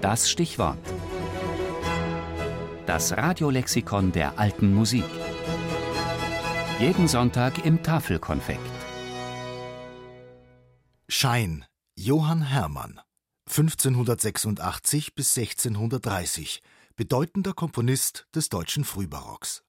Das Stichwort. Das Radiolexikon der alten Musik. Jeden Sonntag im Tafelkonfekt. Schein, Johann Hermann, 1586 bis 1630, bedeutender Komponist des deutschen Frühbarocks.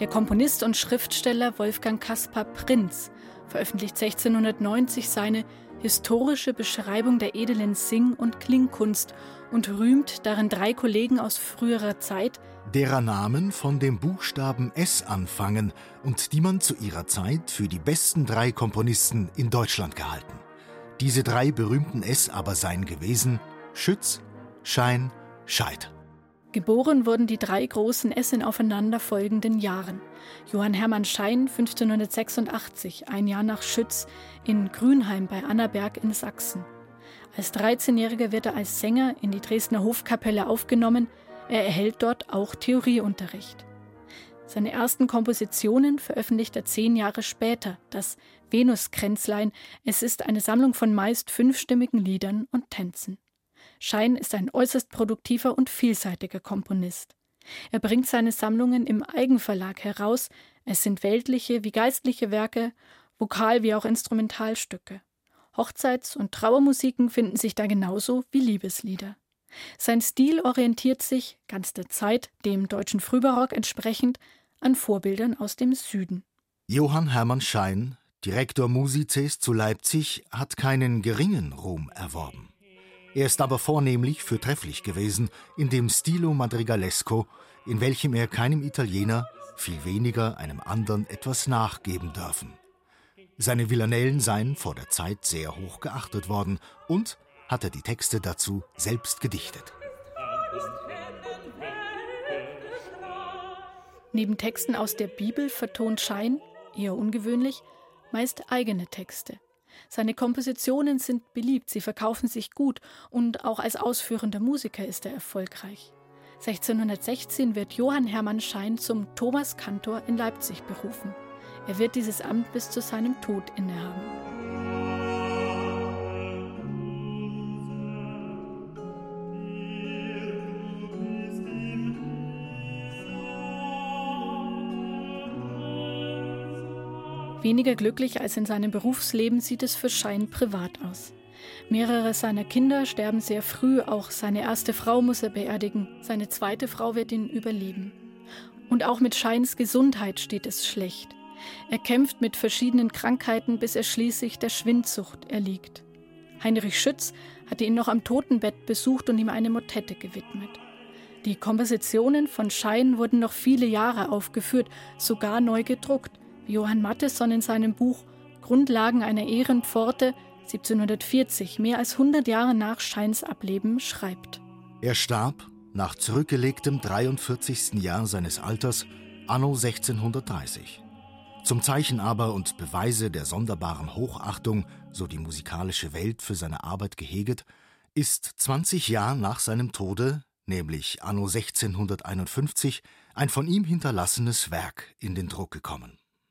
Der Komponist und Schriftsteller Wolfgang Caspar Prinz veröffentlicht 1690 seine historische Beschreibung der edlen Sing- und Klingkunst und rühmt darin drei Kollegen aus früherer Zeit, derer Namen von dem Buchstaben S anfangen und die man zu ihrer Zeit für die besten drei Komponisten in Deutschland gehalten. Diese drei berühmten S aber seien gewesen Schütz, Schein, Scheid. Geboren wurden die drei großen S in aufeinanderfolgenden Jahren. Johann Hermann Schein 1586, ein Jahr nach Schütz, in Grünheim bei Annaberg in Sachsen. Als 13-Jähriger wird er als Sänger in die Dresdner Hofkapelle aufgenommen. Er erhält dort auch Theorieunterricht. Seine ersten Kompositionen veröffentlicht er zehn Jahre später, das Venuskränzlein. Es ist eine Sammlung von meist fünfstimmigen Liedern und Tänzen. Schein ist ein äußerst produktiver und vielseitiger Komponist. Er bringt seine Sammlungen im Eigenverlag heraus. Es sind weltliche wie geistliche Werke, Vokal- wie auch Instrumentalstücke. Hochzeits- und Trauermusiken finden sich da genauso wie Liebeslieder. Sein Stil orientiert sich, ganz der Zeit, dem deutschen Frühbarock entsprechend, an Vorbildern aus dem Süden. Johann Hermann Schein, Direktor Musices zu Leipzig, hat keinen geringen Ruhm erworben. Er ist aber vornehmlich fürtrefflich gewesen in dem Stilo Madrigalesco, in welchem er keinem Italiener, viel weniger einem anderen etwas nachgeben dürfen. Seine Villanellen seien vor der Zeit sehr hoch geachtet worden und hat er die Texte dazu selbst gedichtet. Neben Texten aus der Bibel vertont Schein, eher ungewöhnlich, meist eigene Texte. Seine Kompositionen sind beliebt, sie verkaufen sich gut und auch als ausführender Musiker ist er erfolgreich. 1616 wird Johann Hermann Schein zum Thomaskantor in Leipzig berufen. Er wird dieses Amt bis zu seinem Tod innehaben. Weniger glücklich als in seinem Berufsleben sieht es für Schein privat aus. Mehrere seiner Kinder sterben sehr früh, auch seine erste Frau muss er beerdigen, seine zweite Frau wird ihn überleben. Und auch mit Scheins Gesundheit steht es schlecht. Er kämpft mit verschiedenen Krankheiten, bis er schließlich der Schwindsucht erliegt. Heinrich Schütz hatte ihn noch am Totenbett besucht und ihm eine Motette gewidmet. Die Kompositionen von Schein wurden noch viele Jahre aufgeführt, sogar neu gedruckt. Johann Mattesson in seinem Buch Grundlagen einer Ehrenpforte 1740, mehr als 100 Jahre nach Scheins Ableben, schreibt. Er starb nach zurückgelegtem 43. Jahr seines Alters anno 1630. Zum Zeichen aber und Beweise der sonderbaren Hochachtung, so die musikalische Welt für seine Arbeit geheget, ist 20 Jahre nach seinem Tode, nämlich anno 1651, ein von ihm hinterlassenes Werk in den Druck gekommen.